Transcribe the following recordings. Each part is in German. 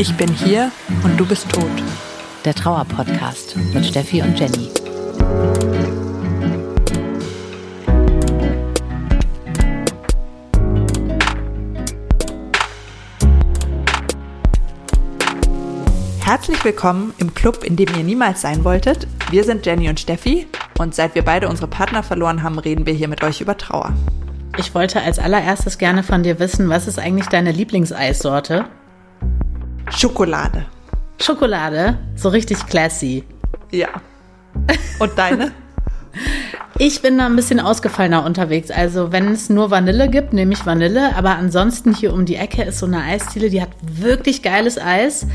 Ich bin hier und du bist tot. Der Trauer-Podcast mit Steffi und Jenny. Herzlich willkommen im Club, in dem ihr niemals sein wolltet. Wir sind Jenny und Steffi und seit wir beide unsere Partner verloren haben, reden wir hier mit euch über Trauer. Ich wollte als allererstes gerne von dir wissen, was ist eigentlich deine Lieblingseissorte? Schokolade. Schokolade, so richtig classy. Ja. Und deine? Ich bin da ein bisschen ausgefallener unterwegs. Also wenn es nur Vanille gibt, nehme ich Vanille. Aber ansonsten hier um die Ecke ist so eine Eisdiele, die hat wirklich geiles Eis.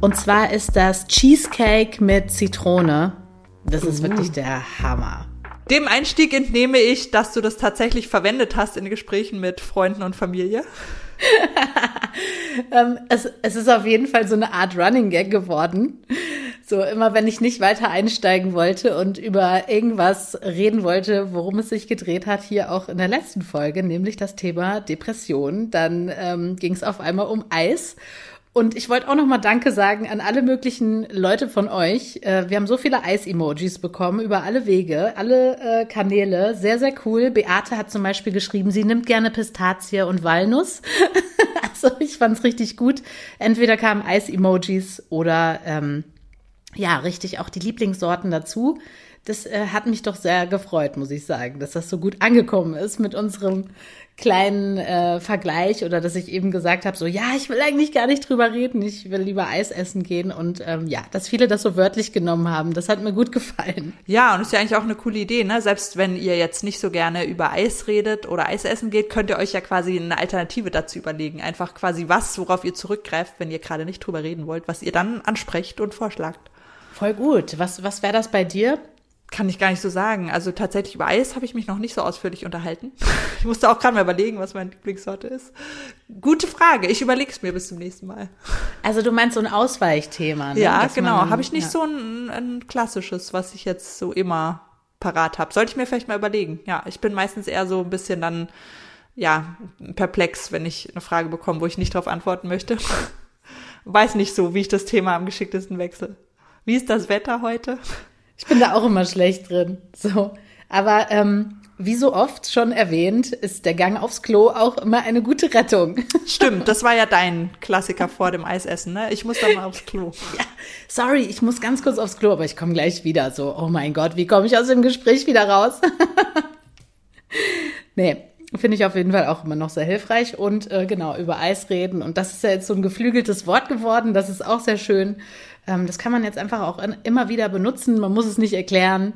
Und zwar ist das Cheesecake mit Zitrone. Das ist uh. wirklich der Hammer. Dem Einstieg entnehme ich, dass du das tatsächlich verwendet hast in Gesprächen mit Freunden und Familie. ähm, es, es ist auf jeden Fall so eine Art Running Gag geworden. So immer, wenn ich nicht weiter einsteigen wollte und über irgendwas reden wollte, worum es sich gedreht hat, hier auch in der letzten Folge, nämlich das Thema Depression, dann ähm, ging es auf einmal um Eis. Und ich wollte auch noch mal Danke sagen an alle möglichen Leute von euch. Äh, wir haben so viele Eis-Emojis bekommen über alle Wege, alle äh, Kanäle. Sehr, sehr cool. Beate hat zum Beispiel geschrieben, sie nimmt gerne Pistazie und Walnuss. also ich fand's richtig gut. Entweder kamen Eis-Emojis oder ähm, ja, richtig auch die Lieblingssorten dazu. Das äh, hat mich doch sehr gefreut, muss ich sagen, dass das so gut angekommen ist mit unserem kleinen äh, Vergleich oder dass ich eben gesagt habe, so ja, ich will eigentlich gar nicht drüber reden, ich will lieber Eis essen gehen und ähm, ja, dass viele das so wörtlich genommen haben, das hat mir gut gefallen. Ja, und ist ja eigentlich auch eine coole Idee, ne? Selbst wenn ihr jetzt nicht so gerne über Eis redet oder Eis essen geht, könnt ihr euch ja quasi eine Alternative dazu überlegen. Einfach quasi was, worauf ihr zurückgreift, wenn ihr gerade nicht drüber reden wollt, was ihr dann ansprecht und vorschlagt. Voll gut. Was, was wäre das bei dir? Kann ich gar nicht so sagen. Also tatsächlich über Eis habe ich mich noch nicht so ausführlich unterhalten. Ich musste auch gerade mal überlegen, was meine Lieblingssorte ist. Gute Frage. Ich überlege es mir bis zum nächsten Mal. Also du meinst so ein Ausweichthema, ne? Ja, Dass genau. Habe ich nicht ja. so ein, ein klassisches, was ich jetzt so immer parat habe. Sollte ich mir vielleicht mal überlegen. Ja, ich bin meistens eher so ein bisschen dann, ja, perplex, wenn ich eine Frage bekomme, wo ich nicht darauf antworten möchte. Weiß nicht so, wie ich das Thema am geschicktesten wechsle. Wie ist das Wetter heute? Ich bin da auch immer schlecht drin. So. Aber ähm, wie so oft schon erwähnt, ist der Gang aufs Klo auch immer eine gute Rettung. Stimmt, das war ja dein Klassiker vor dem Eisessen, ne? Ich muss da mal aufs Klo. Ja, sorry, ich muss ganz kurz aufs Klo, aber ich komme gleich wieder. So, oh mein Gott, wie komme ich aus dem Gespräch wieder raus? nee, finde ich auf jeden Fall auch immer noch sehr hilfreich. Und äh, genau, über Eis reden. Und das ist ja jetzt so ein geflügeltes Wort geworden. Das ist auch sehr schön. Ähm, das kann man jetzt einfach auch immer wieder benutzen. Man muss es nicht erklären.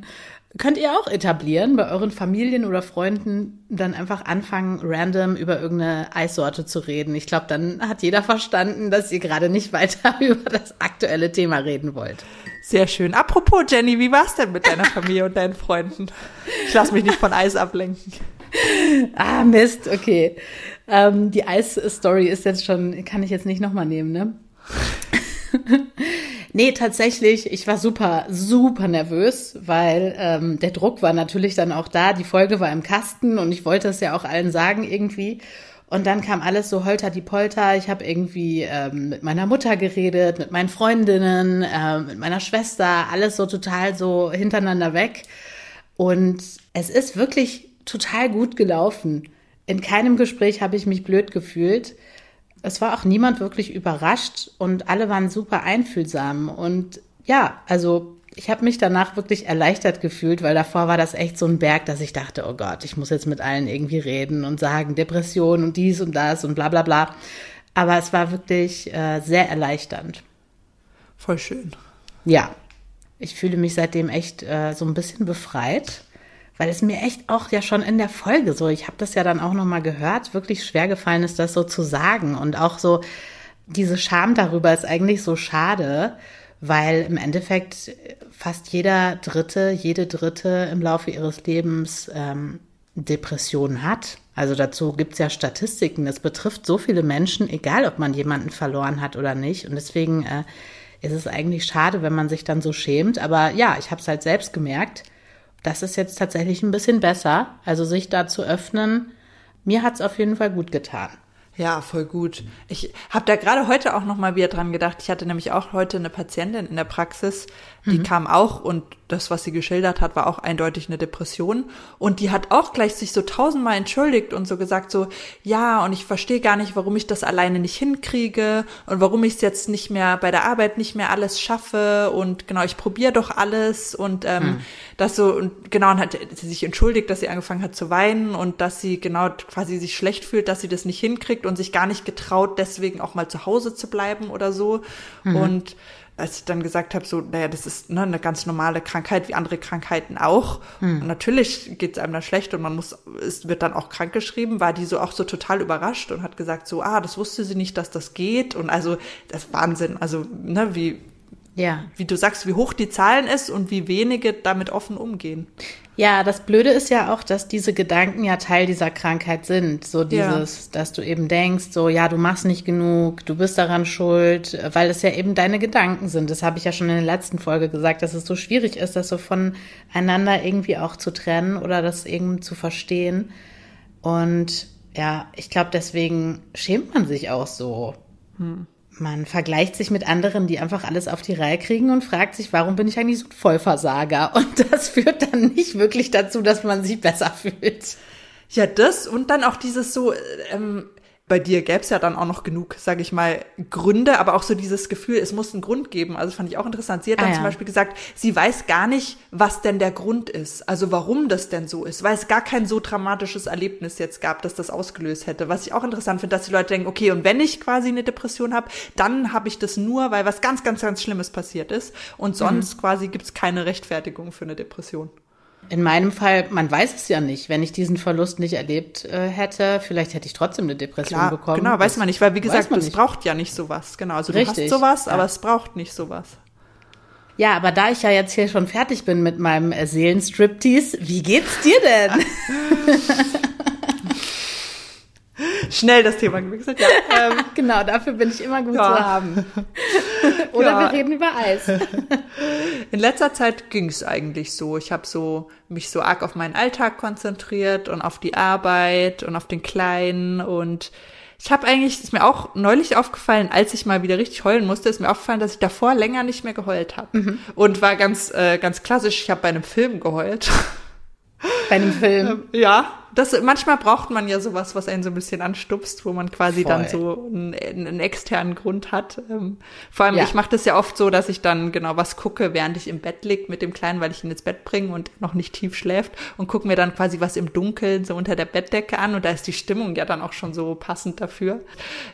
Könnt ihr auch etablieren, bei euren Familien oder Freunden dann einfach anfangen, random über irgendeine Eissorte zu reden. Ich glaube, dann hat jeder verstanden, dass ihr gerade nicht weiter über das aktuelle Thema reden wollt. Sehr schön. Apropos, Jenny, wie war's denn mit deiner Familie und deinen Freunden? Ich lasse mich nicht von Eis ablenken. Ah, Mist, okay. Ähm, die Eis-Story ist jetzt schon, kann ich jetzt nicht nochmal nehmen, ne? Nee, tatsächlich, ich war super, super nervös, weil ähm, der Druck war natürlich dann auch da. Die Folge war im Kasten und ich wollte es ja auch allen sagen irgendwie. Und dann kam alles so holter die Polter. Ich habe irgendwie ähm, mit meiner Mutter geredet, mit meinen Freundinnen, äh, mit meiner Schwester, alles so total so hintereinander weg. Und es ist wirklich total gut gelaufen. In keinem Gespräch habe ich mich blöd gefühlt es war auch niemand wirklich überrascht und alle waren super einfühlsam. Und ja, also ich habe mich danach wirklich erleichtert gefühlt, weil davor war das echt so ein Berg, dass ich dachte, oh Gott, ich muss jetzt mit allen irgendwie reden und sagen Depression und dies und das und bla bla bla. Aber es war wirklich äh, sehr erleichternd. Voll schön. Ja, ich fühle mich seitdem echt äh, so ein bisschen befreit weil es mir echt auch ja schon in der Folge so, ich habe das ja dann auch noch mal gehört, wirklich schwer gefallen ist, das so zu sagen und auch so diese Scham darüber ist eigentlich so schade, weil im Endeffekt fast jeder Dritte, jede Dritte im Laufe ihres Lebens ähm, Depressionen hat. Also dazu gibt's ja Statistiken. Das betrifft so viele Menschen, egal ob man jemanden verloren hat oder nicht. Und deswegen äh, ist es eigentlich schade, wenn man sich dann so schämt. Aber ja, ich habe es halt selbst gemerkt das ist jetzt tatsächlich ein bisschen besser. Also sich da zu öffnen, mir hat's auf jeden Fall gut getan. Ja, voll gut. Ich habe da gerade heute auch noch mal wieder dran gedacht. Ich hatte nämlich auch heute eine Patientin in der Praxis, die mhm. kam auch und das, was sie geschildert hat, war auch eindeutig eine Depression. Und die hat auch gleich sich so tausendmal entschuldigt und so gesagt so, ja, und ich verstehe gar nicht, warum ich das alleine nicht hinkriege und warum ich es jetzt nicht mehr bei der Arbeit nicht mehr alles schaffe und genau, ich probiere doch alles und ähm, mhm. das so und genau und hat sie sich entschuldigt, dass sie angefangen hat zu weinen und dass sie genau quasi sich schlecht fühlt, dass sie das nicht hinkriegt und sich gar nicht getraut, deswegen auch mal zu Hause zu bleiben oder so. Mhm. Und als ich dann gesagt habe, so, naja, das ist ne, eine ganz normale Krankheit, wie andere Krankheiten auch. Hm. Und natürlich geht es einem dann schlecht und man muss, es wird dann auch krankgeschrieben, war die so auch so total überrascht und hat gesagt, so, ah, das wusste sie nicht, dass das geht. Und also, das ist Wahnsinn. Also, ne, wie, ja. wie du sagst, wie hoch die Zahlen ist und wie wenige damit offen umgehen. Ja, das Blöde ist ja auch, dass diese Gedanken ja Teil dieser Krankheit sind. So dieses, ja. dass du eben denkst, so, ja, du machst nicht genug, du bist daran schuld, weil es ja eben deine Gedanken sind. Das habe ich ja schon in der letzten Folge gesagt, dass es so schwierig ist, das so voneinander irgendwie auch zu trennen oder das eben zu verstehen. Und ja, ich glaube, deswegen schämt man sich auch so. Hm. Man vergleicht sich mit anderen, die einfach alles auf die Reihe kriegen und fragt sich, warum bin ich eigentlich so ein Vollversager? Und das führt dann nicht wirklich dazu, dass man sich besser fühlt. Ja, das und dann auch dieses so, ähm, bei dir gäbe es ja dann auch noch genug, sage ich mal, Gründe, aber auch so dieses Gefühl, es muss einen Grund geben. Also fand ich auch interessant. Sie hat dann ah, ja. zum Beispiel gesagt, sie weiß gar nicht, was denn der Grund ist, also warum das denn so ist, weil es gar kein so dramatisches Erlebnis jetzt gab, dass das ausgelöst hätte. Was ich auch interessant finde, dass die Leute denken, okay, und wenn ich quasi eine Depression habe, dann habe ich das nur, weil was ganz, ganz, ganz Schlimmes passiert ist. Und sonst mhm. quasi gibt es keine Rechtfertigung für eine Depression. In meinem Fall, man weiß es ja nicht. Wenn ich diesen Verlust nicht erlebt äh, hätte, vielleicht hätte ich trotzdem eine Depression Klar, bekommen. Genau, weiß man nicht, weil wie gesagt, es braucht ja nicht sowas. Genau, also Richtig, du hast sowas, ja. aber es braucht nicht sowas. Ja, aber da ich ja jetzt hier schon fertig bin mit meinem äh, Seelenstriptease, wie geht's dir denn? Schnell das Thema gewechselt, ja. Ähm, genau, dafür bin ich immer gut ja. zu haben. Oder ja. wir reden über Eis. In letzter Zeit ging es eigentlich so. Ich habe so mich so arg auf meinen Alltag konzentriert und auf die Arbeit und auf den Kleinen und ich habe eigentlich, ist mir auch neulich aufgefallen, als ich mal wieder richtig heulen musste, ist mir aufgefallen, dass ich davor länger nicht mehr geheult habe. Mhm. Und war ganz, äh, ganz klassisch, ich habe bei einem Film geheult. Bei einem Film? Ja, das, manchmal braucht man ja sowas, was einen so ein bisschen anstupst, wo man quasi Voll. dann so einen, einen, externen Grund hat. Ähm, vor allem, ja. ich mache das ja oft so, dass ich dann genau was gucke, während ich im Bett lieg mit dem Kleinen, weil ich ihn ins Bett bringe und noch nicht tief schläft und gucke mir dann quasi was im Dunkeln so unter der Bettdecke an und da ist die Stimmung ja dann auch schon so passend dafür.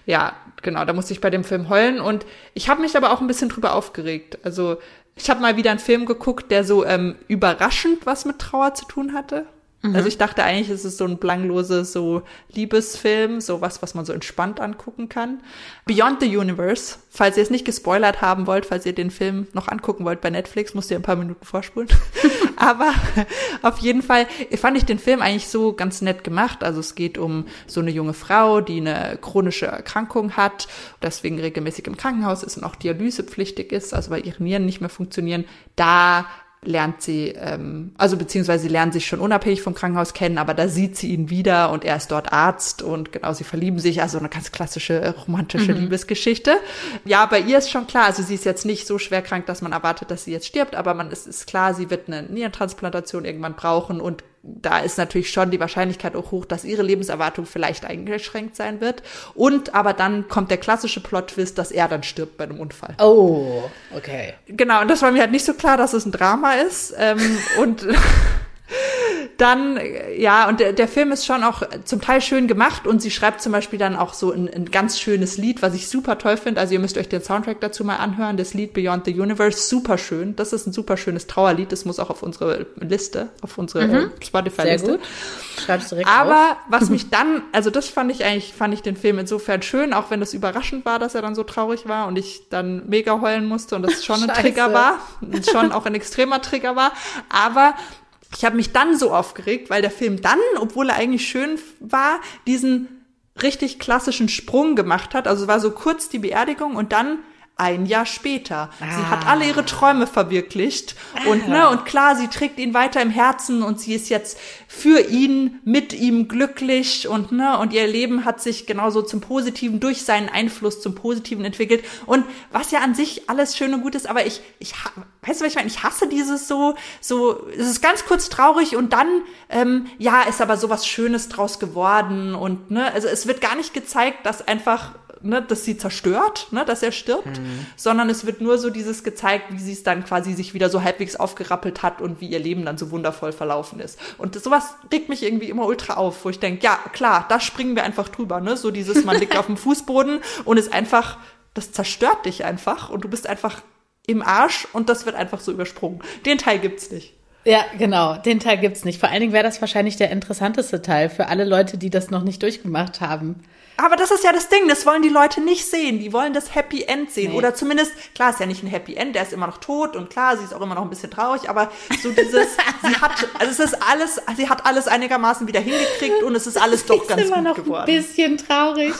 Ja, genau, da musste ich bei dem Film heulen und ich habe mich aber auch ein bisschen drüber aufgeregt. Also ich habe mal wieder einen Film geguckt, der so ähm, überraschend was mit Trauer zu tun hatte. Mhm. Also ich dachte eigentlich, es ist so ein belangloses so Liebesfilm, so was, was man so entspannt angucken kann. Beyond the Universe, falls ihr es nicht gespoilert haben wollt, falls ihr den Film noch angucken wollt bei Netflix, müsst ihr ein paar Minuten vorspulen. Aber auf jeden Fall fand ich den Film eigentlich so ganz nett gemacht. Also es geht um so eine junge Frau, die eine chronische Erkrankung hat, deswegen regelmäßig im Krankenhaus ist und auch dialysepflichtig ist, also weil ihre Nieren nicht mehr funktionieren. Da lernt sie, ähm, also beziehungsweise sie lernen sich schon unabhängig vom Krankenhaus kennen, aber da sieht sie ihn wieder und er ist dort Arzt und genau, sie verlieben sich, also eine ganz klassische äh, romantische mhm. Liebesgeschichte. Ja, bei ihr ist schon klar, also sie ist jetzt nicht so schwer krank, dass man erwartet, dass sie jetzt stirbt, aber man ist, ist klar, sie wird eine Nierentransplantation irgendwann brauchen und da ist natürlich schon die Wahrscheinlichkeit auch hoch, dass ihre Lebenserwartung vielleicht eingeschränkt sein wird. Und aber dann kommt der klassische Plot-Twist, dass er dann stirbt bei einem Unfall. Oh, okay. Genau, und das war mir halt nicht so klar, dass es ein Drama ist. Ähm, und dann, ja, und der, der Film ist schon auch zum Teil schön gemacht und sie schreibt zum Beispiel dann auch so ein, ein ganz schönes Lied, was ich super toll finde. Also ihr müsst euch den Soundtrack dazu mal anhören, das Lied Beyond the Universe, super schön. Das ist ein super schönes Trauerlied, das muss auch auf unsere Liste, auf unsere mhm. äh, Spotify-Liste. Schreib's direkt Aber auf. was mich dann, also das fand ich eigentlich, fand ich den Film insofern schön, auch wenn es überraschend war, dass er dann so traurig war und ich dann mega heulen musste und das schon ein Trigger war, schon auch ein extremer Trigger war. Aber ich habe mich dann so aufgeregt, weil der Film dann, obwohl er eigentlich schön war, diesen richtig klassischen Sprung gemacht hat. Also war so kurz die Beerdigung und dann ein Jahr später. Ah. Sie hat alle ihre Träume verwirklicht und ne und klar, sie trägt ihn weiter im Herzen und sie ist jetzt für ihn mit ihm glücklich und ne und ihr Leben hat sich genauso zum Positiven durch seinen Einfluss zum Positiven entwickelt und was ja an sich alles schön und gut ist, aber ich ich weißt du was ich meine? Ich hasse dieses so so es ist ganz kurz traurig und dann ähm, ja ist aber sowas Schönes draus geworden und ne also es wird gar nicht gezeigt, dass einfach ne, dass sie zerstört, ne, dass er stirbt, sondern es wird nur so dieses gezeigt, wie sie es dann quasi sich wieder so halbwegs aufgerappelt hat und wie ihr Leben dann so wundervoll verlaufen ist. Und sowas regt mich irgendwie immer ultra auf, wo ich denke, ja, klar, da springen wir einfach drüber, ne, so dieses, man liegt auf dem Fußboden und ist einfach, das zerstört dich einfach und du bist einfach im Arsch und das wird einfach so übersprungen. Den Teil gibt's nicht. Ja, genau, den Teil gibt's nicht. Vor allen Dingen wäre das wahrscheinlich der interessanteste Teil für alle Leute, die das noch nicht durchgemacht haben. Aber das ist ja das Ding, das wollen die Leute nicht sehen. Die wollen das Happy End sehen. Nee. Oder zumindest, klar, ist ja nicht ein Happy End, der ist immer noch tot und klar, sie ist auch immer noch ein bisschen traurig, aber so dieses, sie hat, also es ist alles, sie hat alles einigermaßen wieder hingekriegt und es ist alles doch ist ganz immer gut noch geworden. ein bisschen traurig.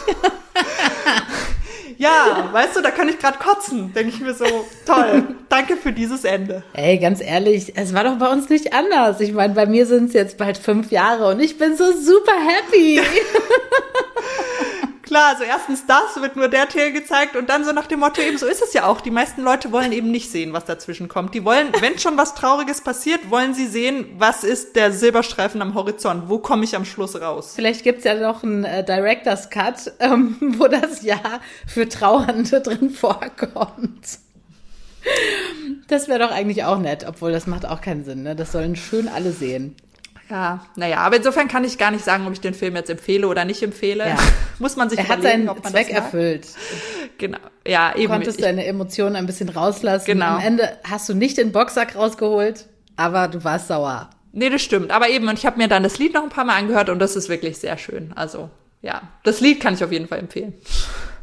Ja, weißt du, da kann ich gerade kotzen. Denke ich mir so, toll, danke für dieses Ende. Ey, ganz ehrlich, es war doch bei uns nicht anders. Ich meine, bei mir sind es jetzt bald fünf Jahre und ich bin so super happy. Klar, also erstens das wird nur der Teil gezeigt und dann so nach dem Motto eben, so ist es ja auch. Die meisten Leute wollen eben nicht sehen, was dazwischen kommt. Die wollen, wenn schon was Trauriges passiert, wollen sie sehen, was ist der Silberstreifen am Horizont? Wo komme ich am Schluss raus? Vielleicht gibt's ja noch einen äh, Director's Cut, ähm, wo das Jahr für Trauernde drin vorkommt. Das wäre doch eigentlich auch nett, obwohl das macht auch keinen Sinn. Ne? Das sollen schön alle sehen. Ja, naja, aber insofern kann ich gar nicht sagen, ob ich den Film jetzt empfehle oder nicht empfehle. Ja. Muss man sich Er hat seinen ob man Zweck erfüllt. Genau. Ja, Du eben. konntest Ich, deine Emotionen ein bisschen rauslassen. Genau. Am Ende hast du nicht den Boxsack rausgeholt, aber du warst sauer. nee, das stimmt. Aber eben, und ich habe mir dann das Lied noch ein paar Mal angehört und das ist wirklich sehr schön. Also, ja, das Lied kann ich auf jeden Fall empfehlen.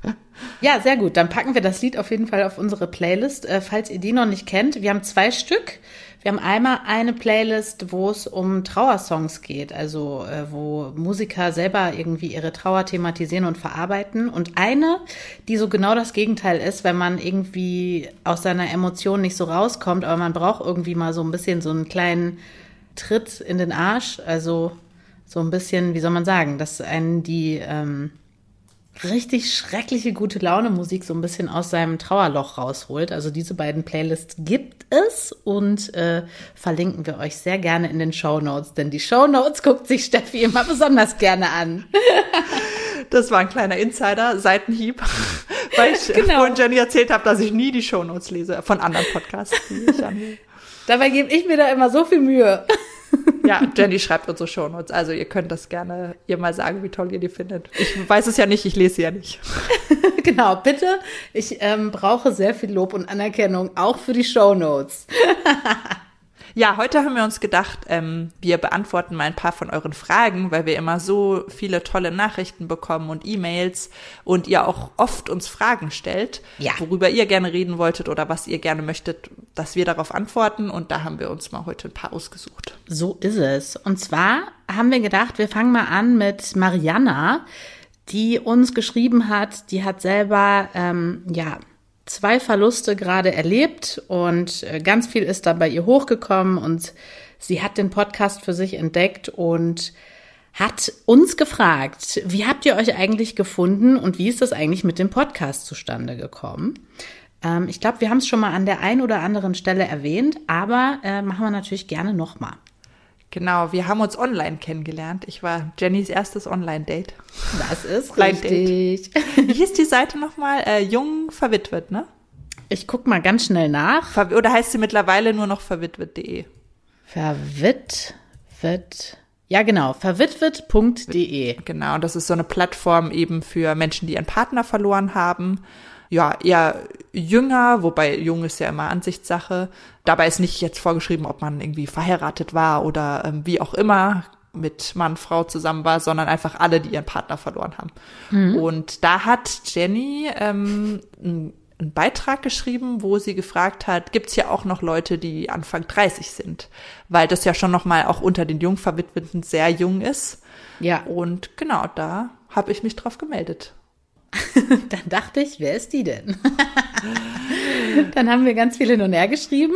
Ja, sehr gut. Dann packen wir das Lied auf jeden Fall auf unsere Playlist. Äh, falls ihr die noch nicht kennt, wir haben zwei Stück. Wir haben einmal eine Playlist, wo es um Trauersongs geht, also äh, wo Musiker selber irgendwie ihre Trauer thematisieren und verarbeiten. Und eine, die so genau das Gegenteil ist, wenn man irgendwie aus seiner Emotion nicht so rauskommt, aber man braucht irgendwie mal so ein bisschen so einen kleinen Tritt in den Arsch. Also so ein bisschen, wie soll man sagen, dass einen die ähm, richtig schreckliche gute Laune Musik so ein bisschen aus seinem Trauerloch rausholt. Also diese beiden Playlists gibt es und äh, verlinken wir euch sehr gerne in den Show Notes, denn die Show Notes guckt sich Steffi immer besonders gerne an. Das war ein kleiner Insider, Seitenhieb, weil ich Genau. vorhin Jenny erzählt habe, dass ich nie die Shownotes lese von anderen Podcasts. Die ich anhöre. Dabei gebe ich mir da immer so viel Mühe. Ja, Jenny schreibt unsere Shownotes, also ihr könnt das gerne ihr mal sagen, wie toll ihr die findet. Ich weiß es ja nicht, ich lese sie ja nicht. genau, bitte. Ich ähm, brauche sehr viel Lob und Anerkennung, auch für die Show Notes. Ja, heute haben wir uns gedacht, ähm, wir beantworten mal ein paar von euren Fragen, weil wir immer so viele tolle Nachrichten bekommen und E-Mails und ihr auch oft uns Fragen stellt, Ja. worüber ihr gerne reden wolltet oder was ihr gerne möchtet, dass wir darauf antworten. Und da haben wir uns mal heute ein paar ausgesucht. So ist es. Und zwar haben wir gedacht, wir fangen mal an mit Mariana, die uns geschrieben hat, die hat selber, ähm, ja, zwei Verluste gerade erlebt und äh, ganz viel ist da bei ihr hochgekommen und sie hat den Podcast für sich entdeckt und hat uns gefragt, wie habt ihr euch eigentlich gefunden und wie ist das eigentlich mit dem Podcast zustande gekommen? Ähm, ich glaube, wir haben es schon mal an der einen oder anderen Stelle erwähnt, aber äh, machen wir natürlich gerne nochmal. Genau, wir haben uns online kennengelernt. Ich war Jennys erstes Online-Date. Das ist Blind richtig. Wie hieß die Seite nochmal? Äh, Jung verwitwet, ne? Ich guck mal ganz schnell nach. Oder heißt sie mittlerweile nur noch verwitwet.de? Verwitwet. Ja, genau. Verwitwet.de. Genau, das ist so eine Plattform eben für Menschen, die ihren Partner verloren haben. Ja, eher jünger, wobei jung ist ja immer Ansichtssache. Dabei ist nicht jetzt vorgeschrieben, ob man irgendwie verheiratet war oder ähm, wie auch immer mit Mann, Frau zusammen war, sondern einfach alle, die ihren Partner verloren haben. Und da hat Jenny ähm, einen Beitrag geschrieben, wo sie gefragt hat, gibt's ja auch noch Leute, die Anfang 30 sind? Weil das ja schon noch mal auch unter den Jungverwitweten sehr jung ist. Ja. Und genau, da habe ich mich drauf gemeldet. dann dachte ich, wer ist die denn? dann haben wir ganz viel hin geschrieben.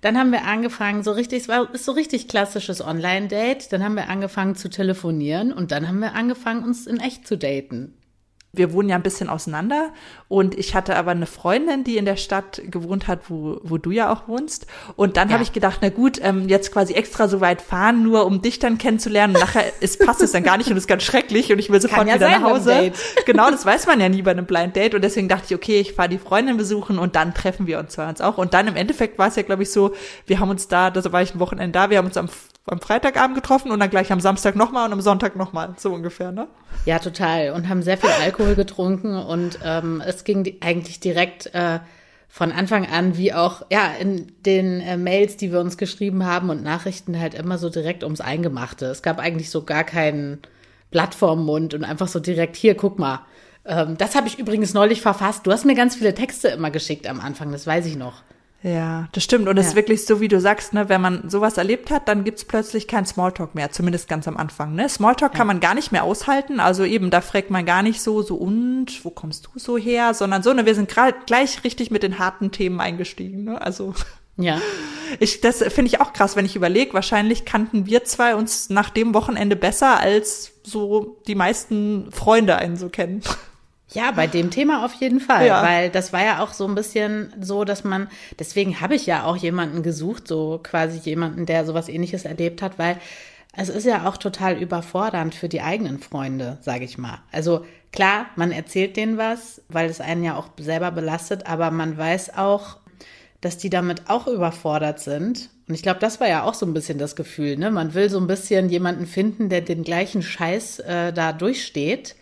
Dann haben wir angefangen, so richtig, es war ist so richtig klassisches Online-Date. Dann haben wir angefangen zu telefonieren und dann haben wir angefangen, uns in echt zu daten wir wohnen ja ein bisschen auseinander und ich hatte aber eine Freundin, die in der Stadt gewohnt hat, wo, wo du ja auch wohnst. Und dann ja. habe ich gedacht, na gut, ähm, jetzt quasi extra so weit fahren, nur um dich dann kennenzulernen. Und nachher ist, passt es dann gar nicht und ist ganz schrecklich und ich will sofort ja wieder nach Hause. Genau, das weiß man ja nie bei einem Blind Date. Und deswegen dachte ich, okay, ich fahre die Freundin besuchen und dann treffen wir uns zwar uns auch. Und dann im Endeffekt war es ja, glaube ich, so, wir haben uns da, da war ich ein Wochenende da, wir haben uns am am Freitagabend getroffen und dann gleich am Samstag nochmal und am Sonntag nochmal, so ungefähr, ne? Ja, total. Und haben sehr viel Alkohol getrunken und ähm, es ging eigentlich direkt äh, von Anfang an, wie auch ja in den äh, Mails, die wir uns geschrieben haben und Nachrichten halt immer so direkt ums Eingemachte. Es gab eigentlich so gar keinen Blatt vorm Mund und einfach so direkt hier, guck mal. Ähm, das habe ich übrigens neulich verfasst. Du hast mir ganz viele Texte immer geschickt am Anfang, das weiß ich noch. Ja, das stimmt. Und es ja. ist wirklich so, wie du sagst, ne, wenn man sowas erlebt hat, dann gibt's plötzlich kein Smalltalk mehr, zumindest ganz am Anfang. Ne? Smalltalk ja. kann man gar nicht mehr aushalten. Also eben, da fragt man gar nicht so, so und, wo kommst du so her? Sondern so, ne, wir sind gerade gleich richtig mit den harten Themen eingestiegen. Ne? Also ja. Ich, das finde ich auch krass, wenn ich überlege, wahrscheinlich kannten wir zwei uns nach dem Wochenende besser, als so die meisten Freunde einen so kennen. Ja, bei dem Thema auf jeden Fall, ja. weil das war ja auch so ein bisschen so, dass man, deswegen habe ich ja auch jemanden gesucht, so quasi jemanden, der sowas ähnliches erlebt hat, weil es ist ja auch total überfordernd für die eigenen Freunde, sage ich mal. Also klar, man erzählt denen was, weil es einen ja auch selber belastet, aber man weiß auch, dass die damit auch überfordert sind. Und ich glaube, das war ja auch so ein bisschen das Gefühl, ne? Man will so ein bisschen jemanden finden, der den gleichen Scheiß äh, da durchsteht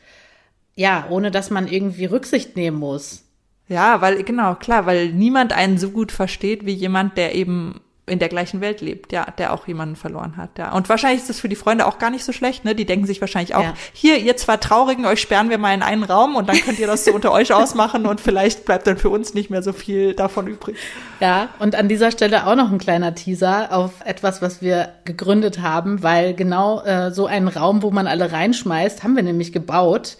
ja, ohne dass man irgendwie Rücksicht nehmen muss. Ja, weil, genau, klar, weil niemand einen so gut versteht wie jemand, der eben in der gleichen Welt lebt, ja, der auch jemanden verloren hat, ja. Und wahrscheinlich ist das für die Freunde auch gar nicht so schlecht, ne? Die denken sich wahrscheinlich auch, ja. hier, ihr zwei Traurigen, euch sperren wir mal in einen Raum und dann könnt ihr das so unter euch ausmachen und vielleicht bleibt dann für uns nicht mehr so viel davon übrig. Ja, und an dieser Stelle auch noch ein kleiner Teaser auf etwas, was wir gegründet haben, weil genau äh, so einen Raum, wo man alle reinschmeißt, haben wir nämlich gebaut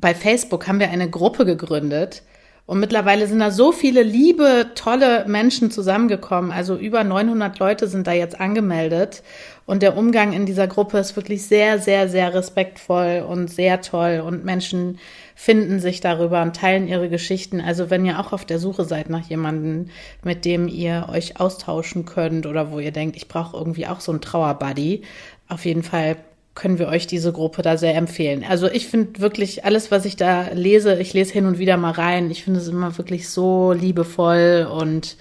bei Facebook haben wir eine Gruppe gegründet. Und mittlerweile sind da so viele liebe, tolle Menschen zusammengekommen. Also über 900 Leute sind da jetzt angemeldet. Und der Umgang in dieser Gruppe ist wirklich sehr, sehr, sehr respektvoll und sehr toll. Und Menschen finden sich darüber und teilen ihre Geschichten. Also wenn ihr auch auf der Suche seid nach jemandem, mit dem ihr euch austauschen könnt oder wo ihr denkt, ich brauche irgendwie auch so einen Trauerbuddy, auf jeden Fall können wir euch diese Gruppe da sehr empfehlen. Also ich finde wirklich alles, was ich da lese, ich lese hin und wieder mal rein. Ich finde es immer wirklich so liebevoll und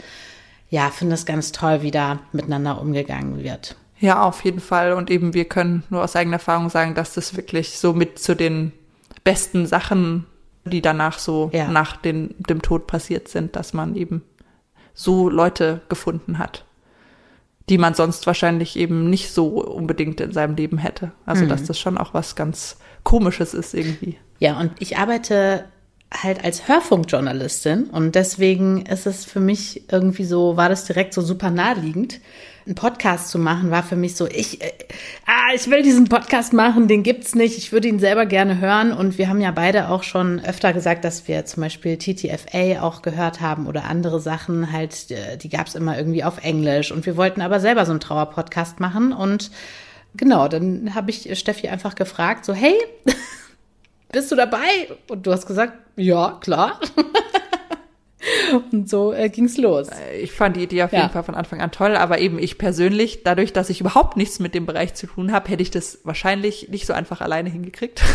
ja, finde es ganz toll, wie da miteinander umgegangen wird. Ja, auf jeden Fall. Und eben wir können nur aus eigener Erfahrung sagen, dass das wirklich so mit zu den besten Sachen, die danach so ja. nach den, dem Tod passiert sind, dass man eben so Leute gefunden hat die man sonst wahrscheinlich eben nicht so unbedingt in seinem Leben hätte. Also mhm. dass das schon auch was ganz Komisches ist irgendwie. Ja, und ich arbeite halt als Hörfunkjournalistin und deswegen ist es für mich irgendwie so, war das direkt so super naheliegend, einen Podcast zu machen, war für mich so, ich, äh, ah, ich will diesen Podcast machen, den gibt's nicht, ich würde ihn selber gerne hören. Und wir haben ja beide auch schon öfter gesagt, dass wir zum Beispiel TTFA auch gehört haben oder andere Sachen, halt, äh, die gab's immer irgendwie auf Englisch. Und wir wollten aber selber so einen Trauerpodcast machen. Und genau, dann habe ich Steffi einfach gefragt, so, hey, bist du dabei? Und du hast gesagt, ja, klar. Und so äh, ging's los. Äh, ich fand die Idee auf jeden ja. Fall von Anfang an toll, aber eben ich persönlich, dadurch, dass ich überhaupt nichts mit dem Bereich zu tun habe, hätte ich das wahrscheinlich nicht so einfach alleine hingekriegt.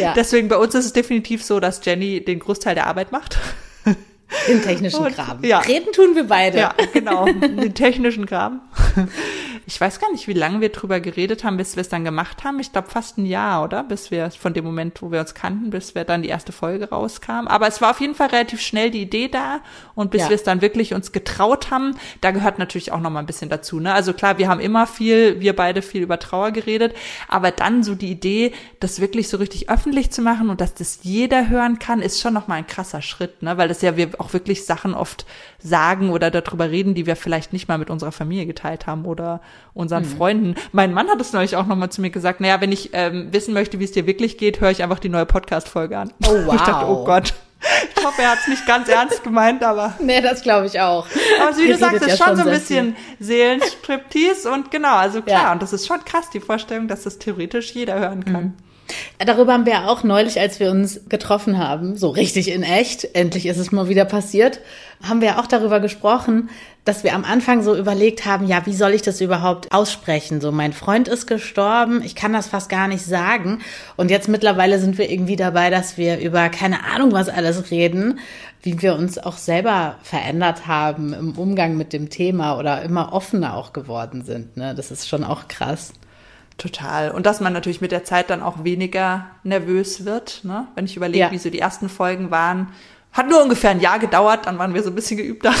Ja. Deswegen bei uns ist es definitiv so, dass Jenny den Großteil der Arbeit macht. Den technischen Kram. Ja. Reden tun wir beide. Ja, genau. Den technischen Kram. Ich weiß gar nicht, wie lange wir drüber geredet haben, bis wir es dann gemacht haben. Ich glaube fast ein Jahr, oder? Bis wir von dem Moment, wo wir uns kannten, bis wir dann die erste Folge rauskam. Aber es war auf jeden Fall relativ schnell die Idee da und bis ja. wir es dann wirklich uns getraut haben, da gehört natürlich auch noch mal ein bisschen dazu. Ne? Also klar, wir haben immer viel, wir beide viel über Trauer geredet, aber dann so die Idee, das wirklich so richtig öffentlich zu machen und dass das jeder hören kann, ist schon noch mal ein krasser Schritt, ne? Weil das ja wir auch wirklich Sachen oft sagen oder darüber reden, die wir vielleicht nicht mal mit unserer Familie geteilt haben oder unseren mhm. Freunden. Mein Mann hat es neulich auch nochmal zu mir gesagt, naja, wenn ich ähm, wissen möchte, wie es dir wirklich geht, höre ich einfach die neue Podcast-Folge an. Oh, wow. Ich dachte, oh Gott. Ich hoffe, er hat es nicht ganz ernst gemeint, aber. Nee, das glaube ich auch. Aber wie du sagst, ist ja schon, schon so ein bisschen Seelenstriptease und genau, also klar. Ja. Und das ist schon krass, die Vorstellung, dass das theoretisch jeder hören kann. Mhm. Darüber haben wir auch neulich, als wir uns getroffen haben, so richtig in echt, endlich ist es mal wieder passiert, haben wir auch darüber gesprochen, dass wir am Anfang so überlegt haben, ja, wie soll ich das überhaupt aussprechen? So, mein Freund ist gestorben, ich kann das fast gar nicht sagen. Und jetzt mittlerweile sind wir irgendwie dabei, dass wir über keine Ahnung was alles reden, wie wir uns auch selber verändert haben im Umgang mit dem Thema oder immer offener auch geworden sind. Ne? Das ist schon auch krass. Total. Und dass man natürlich mit der Zeit dann auch weniger nervös wird. Ne? Wenn ich überlege, ja. wie so die ersten Folgen waren. Hat nur ungefähr ein Jahr gedauert, dann waren wir so ein bisschen geübter.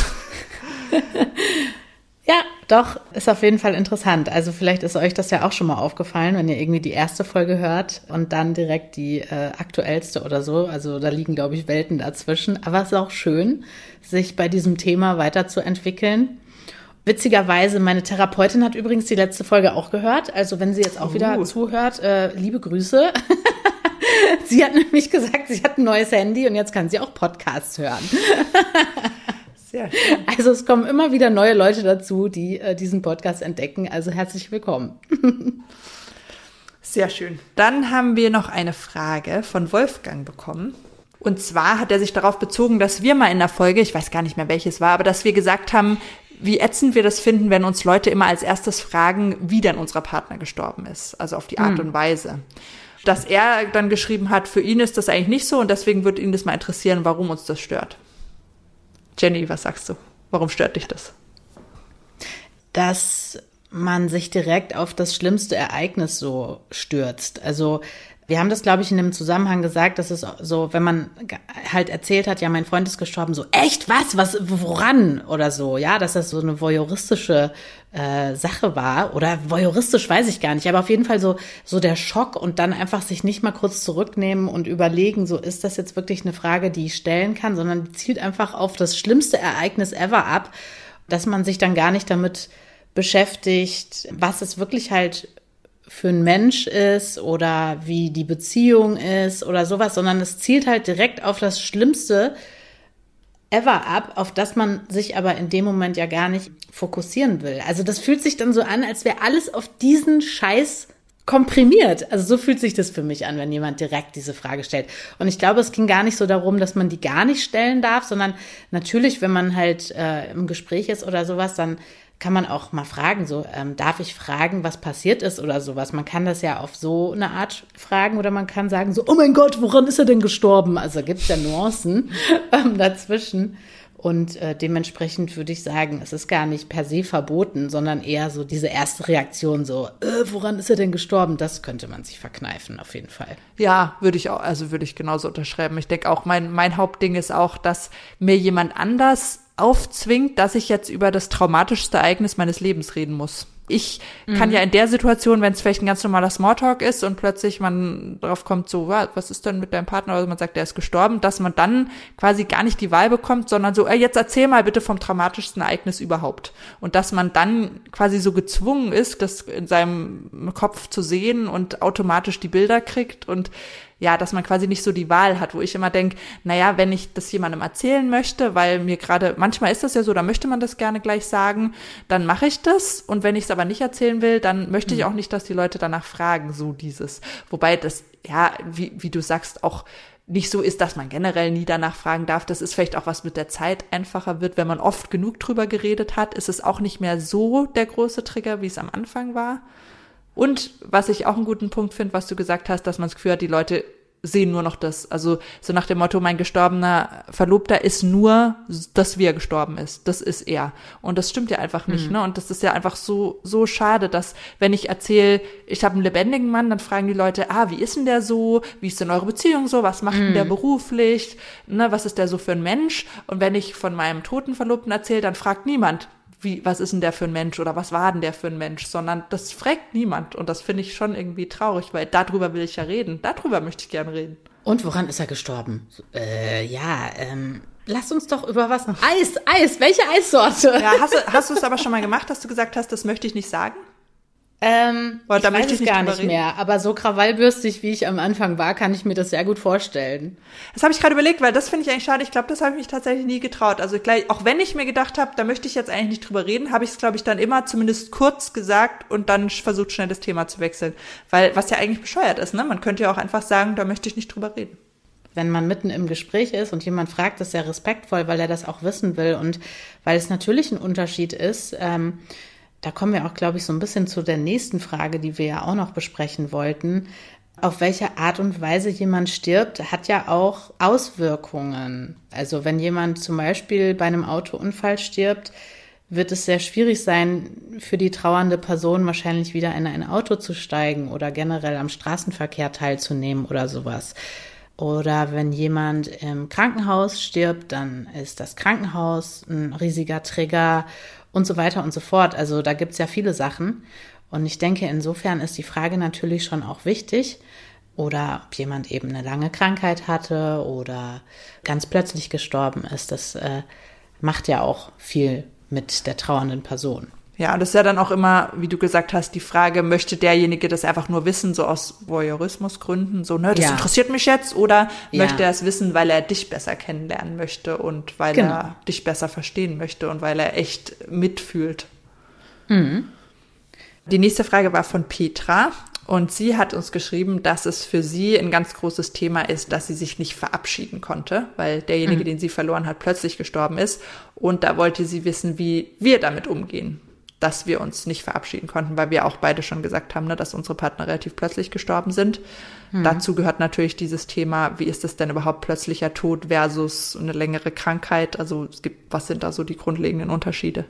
ja, doch, ist auf jeden Fall interessant. Also vielleicht ist euch das ja auch schon mal aufgefallen, wenn ihr irgendwie die erste Folge hört und dann direkt die äh, aktuellste oder so. Also da liegen, glaube ich, Welten dazwischen. Aber es ist auch schön, sich bei diesem Thema weiterzuentwickeln. Witzigerweise, meine Therapeutin hat übrigens die letzte Folge auch gehört. Also wenn sie jetzt auch oh. wieder zuhört, äh, liebe Grüße. sie hat nämlich gesagt, sie hat ein neues Handy und jetzt kann sie auch Podcasts hören. Sehr schön. Also es kommen immer wieder neue Leute dazu, die äh, diesen Podcast entdecken. Also herzlich willkommen. Sehr schön. Dann haben wir noch eine Frage von Wolfgang bekommen. Und zwar hat er sich darauf bezogen, dass wir mal in der Folge, ich weiß gar nicht mehr welches war, aber dass wir gesagt haben, wie ätzend wir das finden, wenn uns Leute immer als erstes fragen, wie denn unser Partner gestorben ist. Also auf die Art mhm. und Weise. Dass er dann geschrieben hat, für ihn ist das eigentlich nicht so und deswegen würde ihn das mal interessieren, warum uns das stört. Jenny, was sagst du? Warum stört dich das? Dass man sich direkt auf das schlimmste Ereignis so stürzt. Also wir haben das, glaube ich, in dem Zusammenhang gesagt, dass es so, wenn man halt erzählt hat, ja, mein Freund ist gestorben, so, echt, was, was, woran? Oder so, ja, dass das so eine voyeuristische äh, Sache war. Oder voyeuristisch weiß ich gar nicht, aber auf jeden Fall so, so der Schock und dann einfach sich nicht mal kurz zurücknehmen und überlegen, so, ist das jetzt wirklich eine Frage, die ich stellen kann, sondern die zielt einfach auf das schlimmste Ereignis ever ab, dass man sich dann gar nicht damit beschäftigt, was es wirklich halt für ein Mensch ist oder wie die Beziehung ist oder sowas, sondern es zielt halt direkt auf das Schlimmste ever ab, auf das man sich aber in dem Moment ja gar nicht fokussieren will. Also das fühlt sich dann so an, als wäre alles auf diesen Scheiß komprimiert. Also so fühlt sich das für mich an, wenn jemand direkt diese Frage stellt. Und ich glaube, es ging gar nicht so darum, dass man die gar nicht stellen darf, sondern natürlich, wenn man halt äh, im Gespräch ist oder sowas, dann kann man auch mal fragen, so, ähm, darf ich fragen, was passiert ist oder sowas. Man kann das ja auf so eine Art fragen oder man kann sagen, so, oh mein Gott, woran ist er denn gestorben? Also gibt es ja Nuancen ähm, dazwischen. Und äh, dementsprechend würde ich sagen, es ist gar nicht per se verboten, sondern eher so diese erste Reaktion, so, äh, woran ist er denn gestorben? Das könnte man sich verkneifen, auf jeden Fall. Ja, würde ich auch, also würde ich genauso unterschreiben. Ich denke auch, mein, mein Hauptding ist auch, dass mir jemand anders aufzwingt, dass ich jetzt über das traumatischste Ereignis meines Lebens reden muss. Ich mhm. kann ja in der Situation, wenn es vielleicht ein ganz normaler Smalltalk ist und plötzlich man drauf kommt, so, was ist denn mit deinem Partner, oder man sagt, der ist gestorben, dass man dann quasi gar nicht die Wahl bekommt, sondern so, ey, jetzt erzähl mal bitte vom traumatischsten Ereignis überhaupt. Und dass man dann quasi so gezwungen ist, das in seinem Kopf zu sehen und automatisch die Bilder kriegt und ja, dass man quasi nicht so die Wahl hat, wo ich immer denke, naja, wenn ich das jemandem erzählen möchte, weil mir gerade, manchmal ist das ja so, da möchte man das gerne gleich sagen, dann mache ich das. Und wenn ich es aber nicht erzählen will, dann möchte ich mhm. auch nicht, dass die Leute danach fragen, so dieses. Wobei das, ja, wie, wie du sagst, auch nicht so ist, dass man generell nie danach fragen darf. Das ist vielleicht auch was mit der Zeit einfacher wird. Wenn man oft genug drüber geredet hat, ist es auch nicht mehr so der große Trigger, wie es am Anfang war. Und was ich auch einen guten Punkt finde, was du gesagt hast, dass man das Gefühl hat, die Leute sehen nur noch das. Also so nach dem Motto, mein gestorbener Verlobter ist nur, dass wie er gestorben ist. Das ist er. Und das stimmt ja einfach nicht. Mhm. Ne? Und das ist ja einfach so, so schade, dass wenn ich erzähle, ich habe einen lebendigen Mann, dann fragen die Leute, ah, wie ist denn der so? Wie ist denn eure Beziehung so? Was macht mhm. denn der mhm. beruflich? Ne, was ist der so für ein Mensch? Und wenn ich von meinem toten Verlobten erzähle, dann fragt niemand, wie, was ist denn der für ein Mensch oder was war denn der für ein Mensch, sondern das fragt niemand. Und das finde ich schon irgendwie traurig, weil darüber will ich ja reden. Darüber möchte ich gerne reden. Und woran ist er gestorben? Äh, ja, ähm, lass uns doch über was. Eis, Eis, welche Eissorte? Ja, hast du, hast du es aber schon mal gemacht, dass du gesagt hast, das möchte ich nicht sagen? Ähm, da ich möchte weiß ich es gar nicht mehr, aber so krawallbürstig, wie ich am Anfang war, kann ich mir das sehr gut vorstellen. Das habe ich gerade überlegt, weil das finde ich eigentlich schade. Ich glaube, das habe ich mich tatsächlich nie getraut. Also gleich, auch wenn ich mir gedacht habe, da möchte ich jetzt eigentlich nicht drüber reden, habe ich es, glaube ich, dann immer zumindest kurz gesagt und dann versucht, schnell das Thema zu wechseln. Weil, was ja eigentlich bescheuert ist, ne? Man könnte ja auch einfach sagen, da möchte ich nicht drüber reden. Wenn man mitten im Gespräch ist und jemand fragt, ist sehr respektvoll, weil er das auch wissen will und weil es natürlich ein Unterschied ist. Ähm, da kommen wir auch, glaube ich, so ein bisschen zu der nächsten Frage, die wir ja auch noch besprechen wollten. Auf welche Art und Weise jemand stirbt, hat ja auch Auswirkungen. Also wenn jemand zum Beispiel bei einem Autounfall stirbt, wird es sehr schwierig sein, für die trauernde Person wahrscheinlich wieder in ein Auto zu steigen oder generell am Straßenverkehr teilzunehmen oder sowas. Oder wenn jemand im Krankenhaus stirbt, dann ist das Krankenhaus ein riesiger Trigger und so weiter und so fort. Also da gibt's ja viele Sachen. Und ich denke, insofern ist die Frage natürlich schon auch wichtig. Oder ob jemand eben eine lange Krankheit hatte oder ganz plötzlich gestorben ist. Das äh, macht ja auch viel mit der trauernden Person. Ja, und das ist ja dann auch immer, wie du gesagt hast, die Frage, möchte derjenige das einfach nur wissen, so aus Voyeurismusgründen, so, ne, das Ja. interessiert mich jetzt, oder Ja. möchte er es wissen, weil er dich besser kennenlernen möchte und weil Genau. er dich besser verstehen möchte und weil er echt mitfühlt. Mhm. Die nächste Frage war von Petra. Und sie hat uns geschrieben, dass es für sie ein ganz großes Thema ist, dass sie sich nicht verabschieden konnte, weil derjenige, den sie verloren hat, plötzlich gestorben ist. Und da wollte sie wissen, wie wir damit umgehen, dass wir uns nicht verabschieden konnten, weil wir auch beide schon gesagt haben, ne, dass unsere Partner relativ plötzlich gestorben sind. Dazu gehört natürlich dieses Thema, wie ist es denn überhaupt plötzlicher Tod versus eine längere Krankheit? Also es gibt, was sind da so die grundlegenden Unterschiede?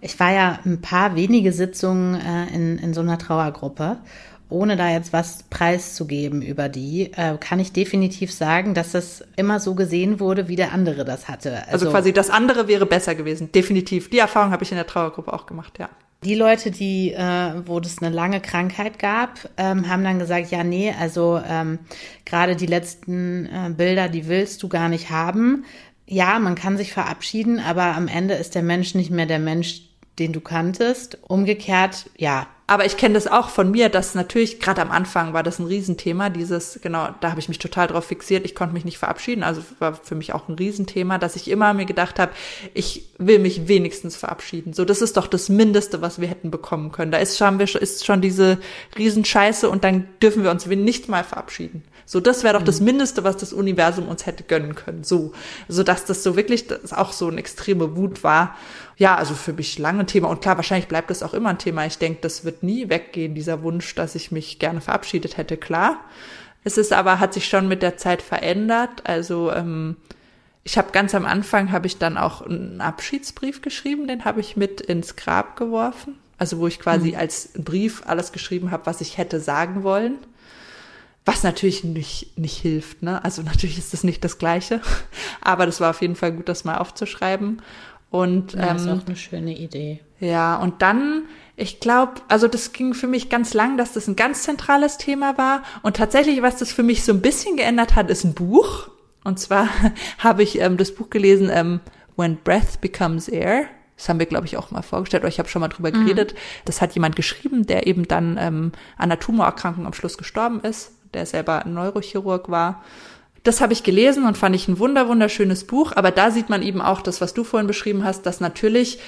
Ich war ja ein paar wenige Sitzungen äh, in, in so einer Trauergruppe. Ohne da jetzt was preiszugeben über die, äh, kann ich definitiv sagen, dass das immer so gesehen wurde, wie der andere das hatte. Also, quasi das andere wäre besser gewesen. Definitiv. Die Erfahrung habe ich in der Trauergruppe auch gemacht, ja. Die Leute, die, äh, wo es eine lange Krankheit gab, ähm, haben dann gesagt, ja, nee, also ähm, gerade die letzten äh, Bilder, die willst du gar nicht haben. Ja, man kann sich verabschieden, aber am Ende ist der Mensch nicht mehr der Mensch, den du kanntest. Umgekehrt, ja, Aber ich kenne das auch von mir, dass natürlich, gerade am Anfang war das ein Riesenthema, dieses, genau, da habe ich mich total drauf fixiert, ich konnte mich nicht verabschieden, also war für mich auch ein Riesenthema, dass ich immer mir gedacht habe, ich will mich wenigstens verabschieden. So, das ist doch das Mindeste, was wir hätten bekommen können. Da ist schon, ist schon diese Riesenscheiße und dann dürfen wir uns nicht mal verabschieden. So, das wäre doch das Mindeste, was das Universum uns hätte gönnen können. So, so dass das so wirklich, das auch so eine extreme Wut war. Ja, also für mich lange ein Thema. Und klar, wahrscheinlich bleibt das auch immer ein Thema. Ich denke, das wird nie weggehen, dieser Wunsch, dass ich mich gerne verabschiedet hätte, klar. Es ist aber, hat sich schon mit der Zeit verändert. Also, ähm, ich habe ganz am Anfang, habe ich dann auch einen Abschiedsbrief geschrieben, den habe ich mit ins Grab geworfen. Also wo ich quasi als Brief alles geschrieben habe, was ich hätte sagen wollen. Was natürlich nicht, nicht hilft, ne? Also natürlich ist das nicht das Gleiche. Aber das war auf jeden Fall gut, das mal aufzuschreiben. Und ja ist ähm, auch eine schöne Idee. ja, und dann, ich glaube, also das ging für mich ganz lang, dass das ein ganz zentrales Thema war. Und tatsächlich, was das für mich so ein bisschen geändert hat, ist ein Buch. Und zwar habe ich ähm, das Buch gelesen, ähm, When Breath Becomes Air. Das haben wir, glaube ich, auch mal vorgestellt, oder ich habe schon mal drüber geredet. Das hat jemand geschrieben, der eben dann ähm, an einer Tumorerkrankung am Schluss gestorben ist, der selber ein Neurochirurg war. Das habe ich gelesen und fand ich ein wunder wunderschönes Buch, aber da sieht man eben auch das, was du vorhin beschrieben hast, dass natürlich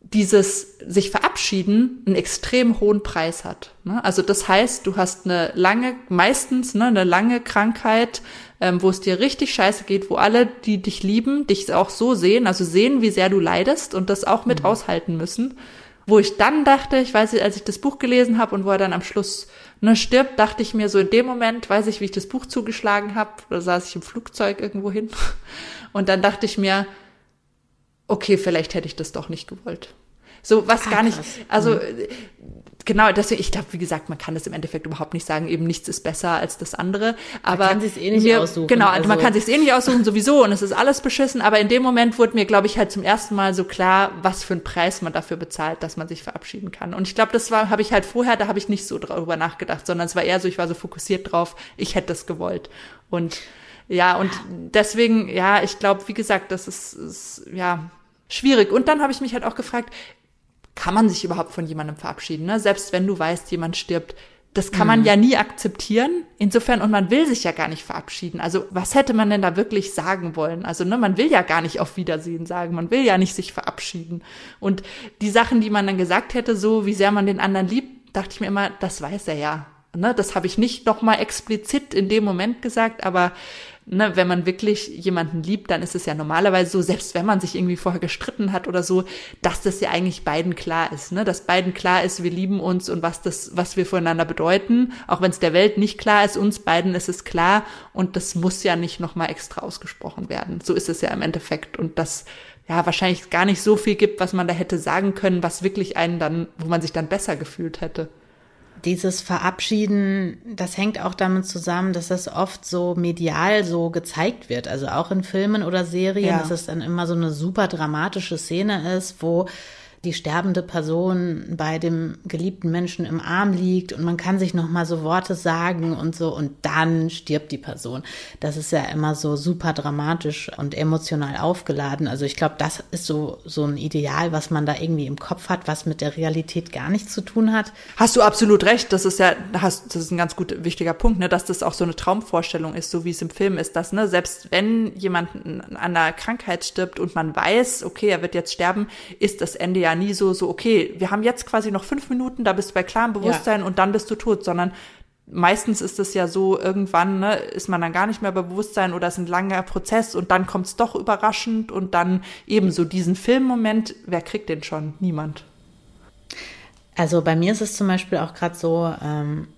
dieses sich verabschieden einen extrem hohen Preis hat. Ne? Also das heißt, du hast eine lange, meistens ne, eine lange Krankheit, ähm, wo es dir richtig scheiße geht, wo alle, die dich lieben, dich auch so sehen, also sehen, wie sehr du leidest und das auch mit aushalten müssen. Wo ich dann dachte, ich weiß nicht, als ich das Buch gelesen habe und wo er dann am Schluss ne, stirbt, dachte ich mir so in dem Moment, weiß ich, wie ich das Buch zugeschlagen habe, da saß ich im Flugzeug irgendwo hin und dann dachte ich mir, okay, vielleicht hätte ich das doch nicht gewollt. So was Ah, gar nicht, krass. also äh, genau, deswegen, ich glaube, wie gesagt, man kann das im Endeffekt überhaupt nicht sagen, eben nichts ist besser als das andere. Aber kann sich's eh nicht mir, aussuchen, Genau, also- man kann sich's eh nicht aussuchen sowieso und es ist alles beschissen, aber in dem Moment wurde mir, glaube ich, halt zum ersten Mal so klar, was für einen Preis man dafür bezahlt, dass man sich verabschieden kann. Und ich glaube, das war, habe ich halt vorher, da habe ich nicht so drüber nachgedacht, sondern es war eher so, ich war so fokussiert drauf, ich hätte das gewollt. Und ja, und deswegen, ja, ich glaube, wie gesagt, das ist, ist ja schwierig. Und dann habe ich mich halt auch gefragt, kann man sich überhaupt von jemandem verabschieden? Ne? Selbst wenn du weißt, jemand stirbt, das kann man mhm. ja nie akzeptieren. Insofern, und man will sich ja gar nicht verabschieden. Also, was hätte man denn da wirklich sagen wollen? Also, ne, man will ja gar nicht auf Wiedersehen sagen. Man will ja nicht sich verabschieden. Und die Sachen, die man dann gesagt hätte, so wie sehr man den anderen liebt, dachte ich mir immer, das weiß er ja. Ne, das habe ich nicht nochmal explizit in dem Moment gesagt, aber ne, wenn man wirklich jemanden liebt, dann ist es ja normalerweise so, selbst wenn man sich irgendwie vorher gestritten hat oder so, dass das ja eigentlich beiden klar ist, ne, dass beiden klar ist, wir lieben uns und was das, was wir voneinander bedeuten, auch wenn es der Welt nicht klar ist, uns beiden ist es klar und das muss ja nicht nochmal extra ausgesprochen werden. So ist es ja im Endeffekt und das ja wahrscheinlich gar nicht so viel gibt, was man da hätte sagen können, was wirklich einen dann, wo man sich dann besser gefühlt hätte dieses Verabschieden, das hängt auch damit zusammen, dass das oft so medial so gezeigt wird. Also auch in Filmen oder Serien, ja. dass es dann immer so eine super dramatische Szene ist, wo die sterbende Person bei dem geliebten Menschen im Arm liegt und man kann sich noch mal so Worte sagen und so und dann stirbt die Person. Das ist ja immer so super dramatisch und emotional aufgeladen. Also ich glaube, das ist so so ein Ideal, was man da irgendwie im Kopf hat, was mit der Realität gar nichts zu tun hat. Hast du absolut recht. Das ist ja, das ist ein ganz gut wichtiger Punkt, ne, dass das auch so eine Traumvorstellung ist, so wie es im Film ist, dass ne, selbst wenn jemand an einer Krankheit stirbt und man weiß, okay, er wird jetzt sterben, ist das Ende ja nie so, so, okay, wir haben jetzt quasi noch fünf Minuten, da bist du bei klarem Bewusstsein ja. und dann bist du tot, sondern meistens ist es ja so, irgendwann ne, ist man dann gar nicht mehr bei Bewusstsein oder es ist ein langer Prozess und dann kommt es doch überraschend und dann eben so diesen Filmmoment, wer kriegt den schon? Niemand. Also bei mir ist es zum Beispiel auch gerade so, ähm,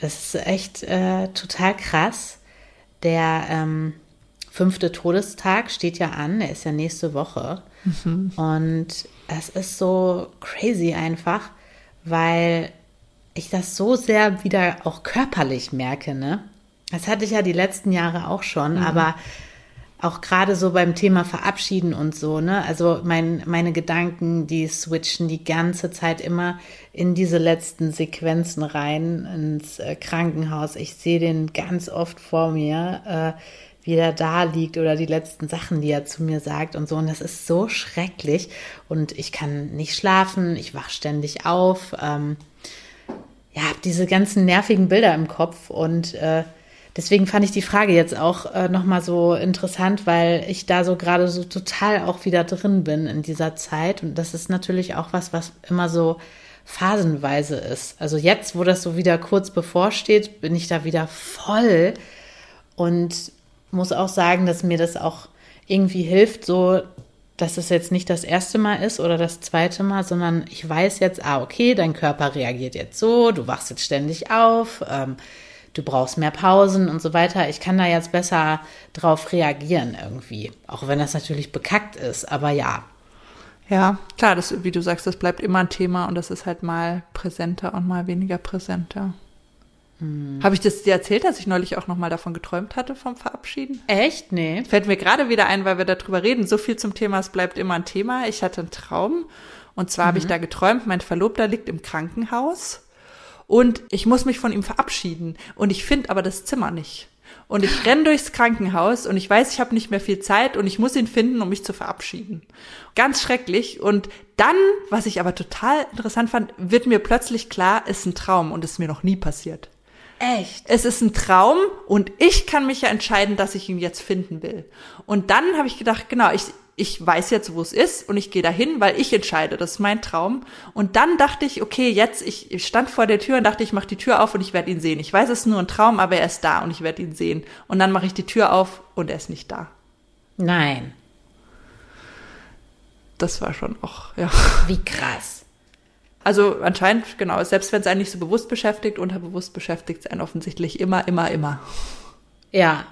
das ist echt äh, total krass. Der ähm, fünfte Todestag steht ja an, der ist ja nächste Woche. Mhm. Und es ist so crazy einfach, weil ich das so sehr wieder auch körperlich merke, ne? Das hatte ich ja die letzten Jahre auch schon, mhm. aber auch gerade so beim Thema Verabschieden und so, ne? Also mein, meine Gedanken, die switchen die ganze Zeit immer in diese letzten Sequenzen rein, ins äh, Krankenhaus. Ich sehe den ganz oft vor mir. Äh, wie er da liegt oder die letzten Sachen, die er zu mir sagt und so. Und das ist so schrecklich. Und ich kann nicht schlafen, ich wach ständig auf. Ähm, ja, diese ganzen nervigen Bilder im Kopf. Und äh, deswegen fand ich die Frage jetzt auch äh, nochmal so interessant, weil ich da so gerade so total auch wieder drin bin in dieser Zeit. Und das ist natürlich auch was, was immer so phasenweise ist. Also jetzt, wo das so wieder kurz bevorsteht, bin ich da wieder voll. Und muss auch sagen, dass mir das auch irgendwie hilft, so dass es jetzt nicht das erste Mal ist oder das zweite Mal, sondern ich weiß jetzt, ah, okay, dein Körper reagiert jetzt so, du wachst jetzt ständig auf, ähm, du brauchst mehr Pausen und so weiter. Ich kann da jetzt besser drauf reagieren irgendwie, auch wenn das natürlich bekackt ist, aber ja. Ja, klar, das, wie du sagst, das bleibt immer ein Thema und das ist halt mal präsenter und mal weniger präsenter. Hm. Habe ich das dir erzählt, dass ich neulich auch nochmal davon geträumt hatte vom Verabschieden? Echt? Nee. Fällt mir gerade wieder ein, weil wir darüber reden. So viel zum Thema, es bleibt immer ein Thema. Ich hatte einen Traum und zwar mhm. habe ich da geträumt, mein Verlobter liegt im Krankenhaus und ich muss mich von ihm verabschieden und ich finde aber das Zimmer nicht. Und ich renn durchs Krankenhaus und ich weiß, ich habe nicht mehr viel Zeit und ich muss ihn finden, um mich zu verabschieden. Ganz schrecklich. Und dann, was ich aber total interessant fand, wird mir plötzlich klar, ist ein Traum und ist mir noch nie passiert. Echt? Es ist ein Traum und ich kann mich ja entscheiden, dass ich ihn jetzt finden will. Und dann habe ich gedacht, genau, ich, ich weiß jetzt, wo es ist und ich gehe dahin, weil ich entscheide, das ist mein Traum. Und dann dachte ich, okay, jetzt, ich, ich stand vor der Tür und dachte, ich mache die Tür auf und ich werde ihn sehen. Ich weiß, es ist nur ein Traum, aber er ist da und ich werde ihn sehen. Und dann mache ich die Tür auf und er ist nicht da. Nein. Das war schon auch, ja. Wie krass. Also anscheinend, genau, selbst wenn es einen nicht so bewusst beschäftigt, unterbewusst beschäftigt es einen offensichtlich immer, immer, immer. Ja,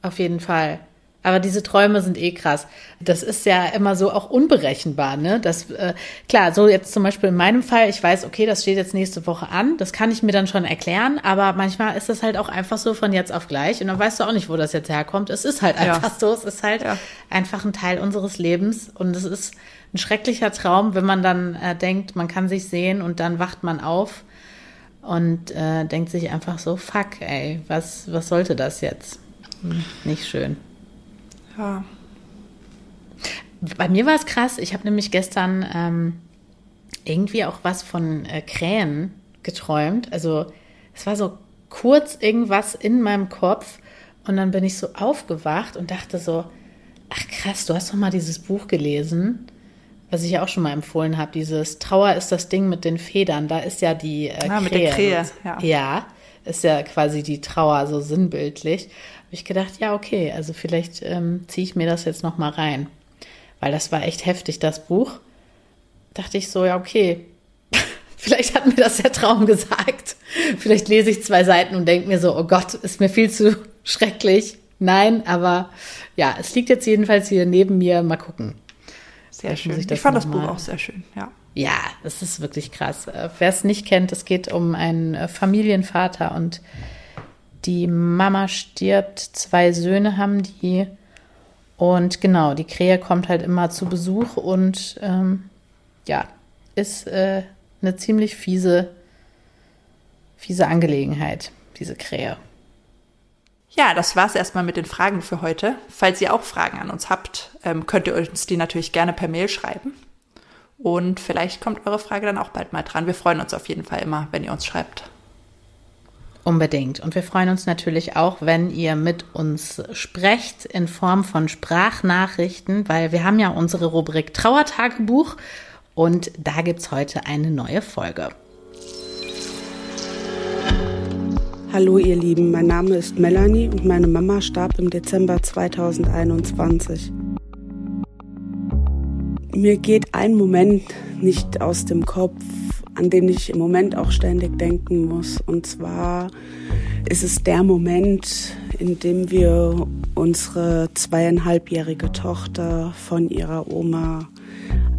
auf jeden Fall. Aber diese Träume sind eh krass. Das ist ja immer so auch unberechenbar, ne? Das, äh, klar, so jetzt zum Beispiel in meinem Fall, ich weiß, okay, das steht jetzt nächste Woche an, das kann ich mir dann schon erklären, aber manchmal ist das halt auch einfach so von jetzt auf gleich und dann weißt du auch nicht, wo das jetzt herkommt. Es ist halt einfach ja. so, es ist halt ja. einfach ein Teil unseres Lebens und es ist ein schrecklicher Traum, wenn man dann äh, denkt, man kann sich sehen und dann wacht man auf und äh, denkt sich einfach so, fuck, ey, was, was sollte das jetzt? Hm, nicht schön. Ja. Bei mir war es krass. Ich habe nämlich gestern ähm, irgendwie auch was von äh, Krähen geträumt. Also es war so kurz irgendwas in meinem Kopf und dann bin ich so aufgewacht und dachte so, ach krass, du hast doch mal dieses Buch gelesen, was ich ja auch schon mal empfohlen habe, dieses Trauer ist das Ding mit den Federn. Da ist ja die äh, ah, mit der Krähe. Ja. ja, ist ja quasi die Trauer so sinnbildlich. Habe ich gedacht, ja okay, also vielleicht ähm, ziehe ich mir das jetzt noch mal rein, weil das war echt heftig, das Buch. Dachte ich so, ja okay, vielleicht hat mir das der Traum gesagt. Vielleicht lese ich zwei Seiten und denke mir so, oh Gott, ist mir viel zu schrecklich. Nein, aber ja, es liegt jetzt jedenfalls hier neben mir. Mal gucken. Sehr schön. Ich fand das Buch auch sehr schön, ja. Ja, das ist wirklich krass. Äh, wer es nicht kennt, es geht um einen äh, Familienvater und die Mama stirbt, zwei Söhne haben die. Und genau, die Krähe kommt halt immer zu Besuch und ähm, ja, ist äh, eine ziemlich fiese, fiese Angelegenheit, diese Krähe. Ja, das war's erstmal mit den Fragen für heute. Falls ihr auch Fragen an uns habt, ähm, könnt ihr uns die natürlich gerne per Mail schreiben. Und vielleicht kommt eure Frage dann auch bald mal dran. Wir freuen uns auf jeden Fall immer, wenn ihr uns schreibt. Unbedingt. Und wir freuen uns natürlich auch, wenn ihr mit uns sprecht in Form von Sprachnachrichten, weil wir haben ja unsere Rubrik Trauertagebuch und da gibt's heute eine neue Folge. Hallo ihr Lieben, mein Name ist Melanie und meine Mama starb im Dezember 2021. Mir geht ein Moment nicht aus dem Kopf, an den ich im Moment auch ständig denken muss. Und zwar ist es der Moment, in dem wir unsere zweieinhalbjährige Tochter von ihrer Oma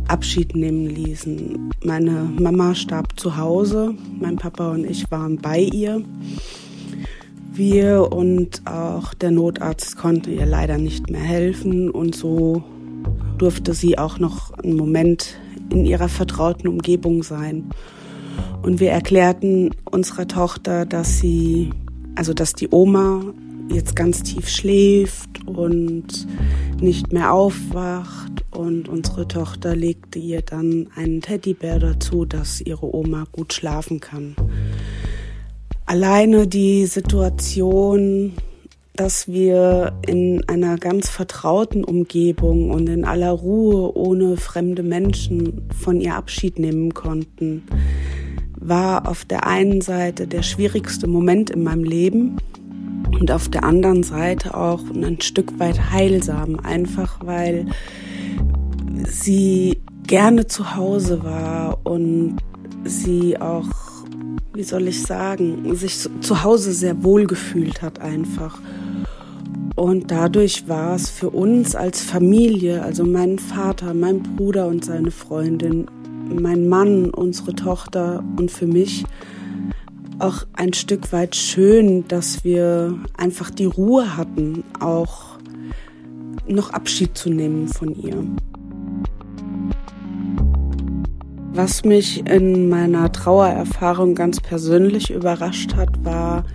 Abschied nehmen ließen. Meine Mama starb zu Hause, mein Papa und ich waren bei ihr. Wir und auch der Notarzt konnte ihr leider nicht mehr helfen und so durfte sie auch noch einen Moment in ihrer vertrauten Umgebung sein. Und wir erklärten unserer Tochter, dass sie, also dass die Oma jetzt ganz tief schläft und nicht mehr aufwacht. Und unsere Tochter legte ihr dann einen Teddybär dazu, dass ihre Oma gut schlafen kann alleine die Situation, dass wir in einer ganz vertrauten Umgebung und in aller Ruhe ohne fremde Menschen von ihr Abschied nehmen konnten, war auf der einen Seite der schwierigste Moment in meinem Leben und auf der anderen Seite auch ein Stück weit heilsam, einfach weil sie gerne zu Hause war und sie auch wie soll ich sagen, sich zu Hause sehr wohl gefühlt hat einfach. Und dadurch war es für uns als Familie, also mein Vater, mein Bruder und seine Freundin, mein Mann, unsere Tochter und für mich auch ein Stück weit schön, dass wir einfach die Ruhe hatten, auch noch Abschied zu nehmen von ihr. Was mich in meiner Trauererfahrung ganz persönlich überrascht hat, war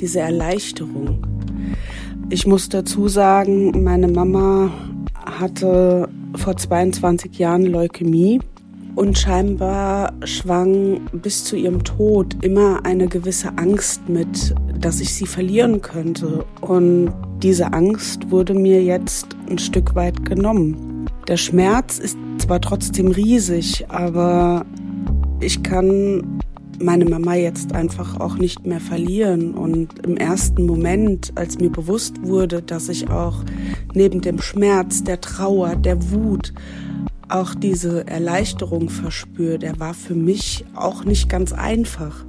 diese Erleichterung. Ich muss dazu sagen, meine Mama hatte vor 22 Jahren Leukämie und scheinbar schwang bis zu ihrem Tod immer eine gewisse Angst mit, dass ich sie verlieren könnte. Und diese Angst wurde mir jetzt ein Stück weit genommen. Der Schmerz ist zwar trotzdem riesig, aber ich kann meine Mama jetzt einfach auch nicht mehr verlieren. Und im ersten Moment, als mir bewusst wurde, dass ich auch neben dem Schmerz, der Trauer, der Wut auch diese Erleichterung verspüre, der war für mich auch nicht ganz einfach.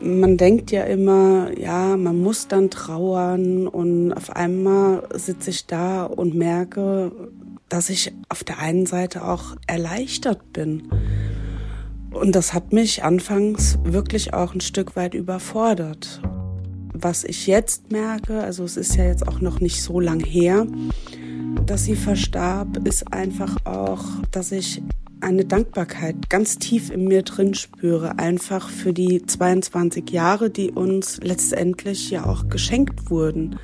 Man denkt ja immer, ja, man muss dann trauern und auf einmal sitze ich da und merke, dass ich auf der einen Seite auch erleichtert bin. Und das hat mich anfangs wirklich auch ein Stück weit überfordert. Was ich jetzt merke, also es ist ja jetzt auch noch nicht so lang her, dass sie verstarb, ist einfach auch, dass ich eine Dankbarkeit ganz tief in mir drin spüre, einfach für die 22 Jahre, die uns letztendlich ja auch geschenkt wurden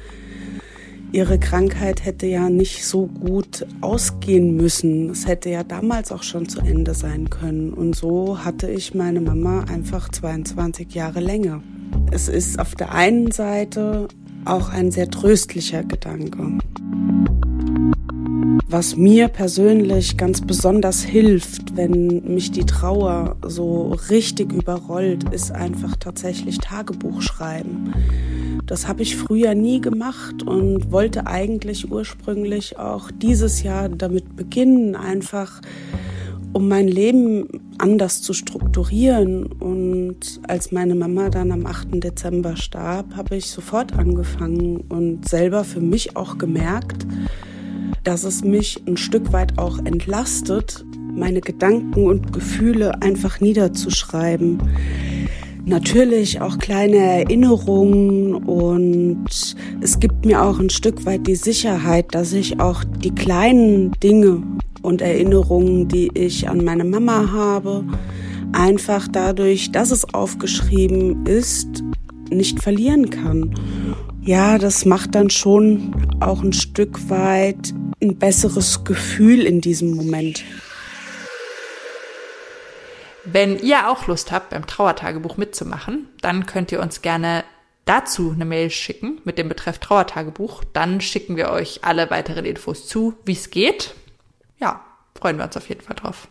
ihre Krankheit hätte ja nicht so gut ausgehen müssen. Es hätte ja damals auch schon zu Ende sein können. Und so hatte ich meine Mama einfach 22 Jahre länger. Es ist auf der einen Seite auch ein sehr tröstlicher Gedanke. Was mir persönlich ganz besonders hilft, wenn mich die Trauer so richtig überrollt, ist einfach tatsächlich Tagebuch schreiben. Das habe ich früher nie gemacht und wollte eigentlich ursprünglich auch dieses Jahr damit beginnen, einfach um mein Leben anders zu strukturieren. Und als meine Mama dann am 8. Dezember starb, habe ich sofort angefangen und selber für mich auch gemerkt, dass es mich ein Stück weit auch entlastet, meine Gedanken und Gefühle einfach niederzuschreiben. Natürlich auch kleine Erinnerungen und es gibt mir auch ein Stück weit die Sicherheit, dass ich auch die kleinen Dinge und Erinnerungen, die ich an meine Mama habe, einfach dadurch, dass es aufgeschrieben ist, nicht verlieren kann. Ja, das macht dann schon auch ein Stück weit ein besseres Gefühl in diesem Moment. Wenn ihr auch Lust habt, beim Trauertagebuch mitzumachen, dann könnt ihr uns gerne dazu eine Mail schicken mit dem Betreff Trauertagebuch. Dann schicken wir euch alle weiteren Infos zu, wie es geht. Ja, freuen wir uns auf jeden Fall drauf.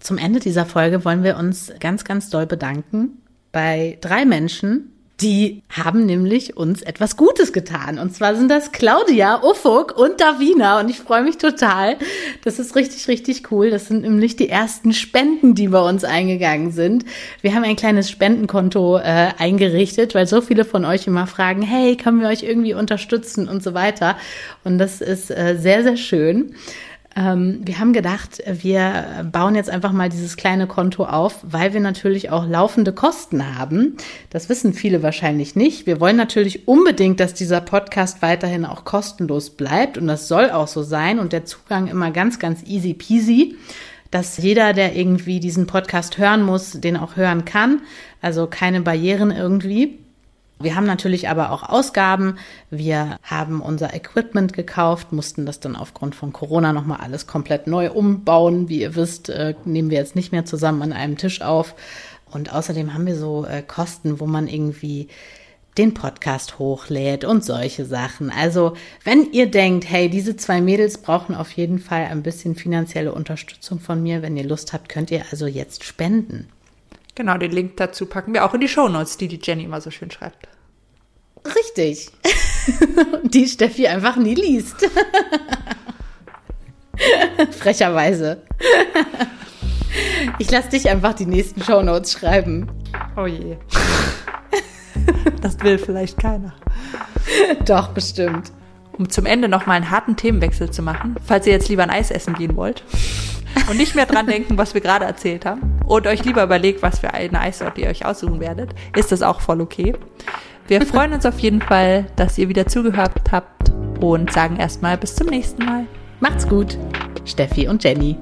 Zum Ende dieser Folge wollen wir uns ganz, ganz doll bedanken bei drei Menschen, die haben nämlich uns etwas Gutes getan. Und zwar sind das Claudia, Ufuk und Davina. Und ich freue mich total. Das ist richtig, richtig cool. Das sind nämlich die ersten Spenden, die bei uns eingegangen sind. Wir haben ein kleines Spendenkonto äh, eingerichtet, weil so viele von euch immer fragen, hey, können wir euch irgendwie unterstützen und so weiter. Und das ist äh, sehr, sehr schön. Ähm, wir haben gedacht, wir bauen jetzt einfach mal dieses kleine Konto auf, weil wir natürlich auch laufende Kosten haben. Das wissen viele wahrscheinlich nicht. Wir wollen natürlich unbedingt, dass dieser Podcast weiterhin auch kostenlos bleibt und das soll auch so sein und der Zugang immer ganz, ganz easy peasy dass jeder, der irgendwie diesen Podcast hören muss, den auch hören kann. Also keine Barrieren irgendwie. Wir haben natürlich aber auch Ausgaben. Wir haben unser Equipment gekauft, mussten das dann aufgrund von Corona nochmal alles komplett neu umbauen. Wie ihr wisst, äh, nehmen wir jetzt nicht mehr zusammen an einem Tisch auf. Und außerdem haben wir so äh, Kosten, wo man irgendwie den Podcast hochlädt und solche Sachen. Also, wenn ihr denkt, hey, diese zwei Mädels brauchen auf jeden Fall ein bisschen finanzielle Unterstützung von mir, wenn ihr Lust habt, könnt ihr also jetzt spenden. Genau, den Link dazu packen wir auch in die Shownotes, die die Jenny immer so schön schreibt. Richtig. die Steffi einfach nie liest. Frecherweise. Ich lasse dich einfach die nächsten Shownotes schreiben. Oh je. Das will vielleicht keiner. Doch, bestimmt. Um zum Ende noch mal einen harten Themenwechsel zu machen, falls ihr jetzt lieber ein Eis essen gehen wollt und nicht mehr dran denken, was wir gerade erzählt haben und euch lieber überlegt, was für eine Eissorte ihr euch aussuchen werdet, ist das auch voll okay. Wir freuen uns auf jeden Fall, dass ihr wieder zugehört habt und sagen erstmal bis zum nächsten Mal. Macht's gut, Steffi und Jenny.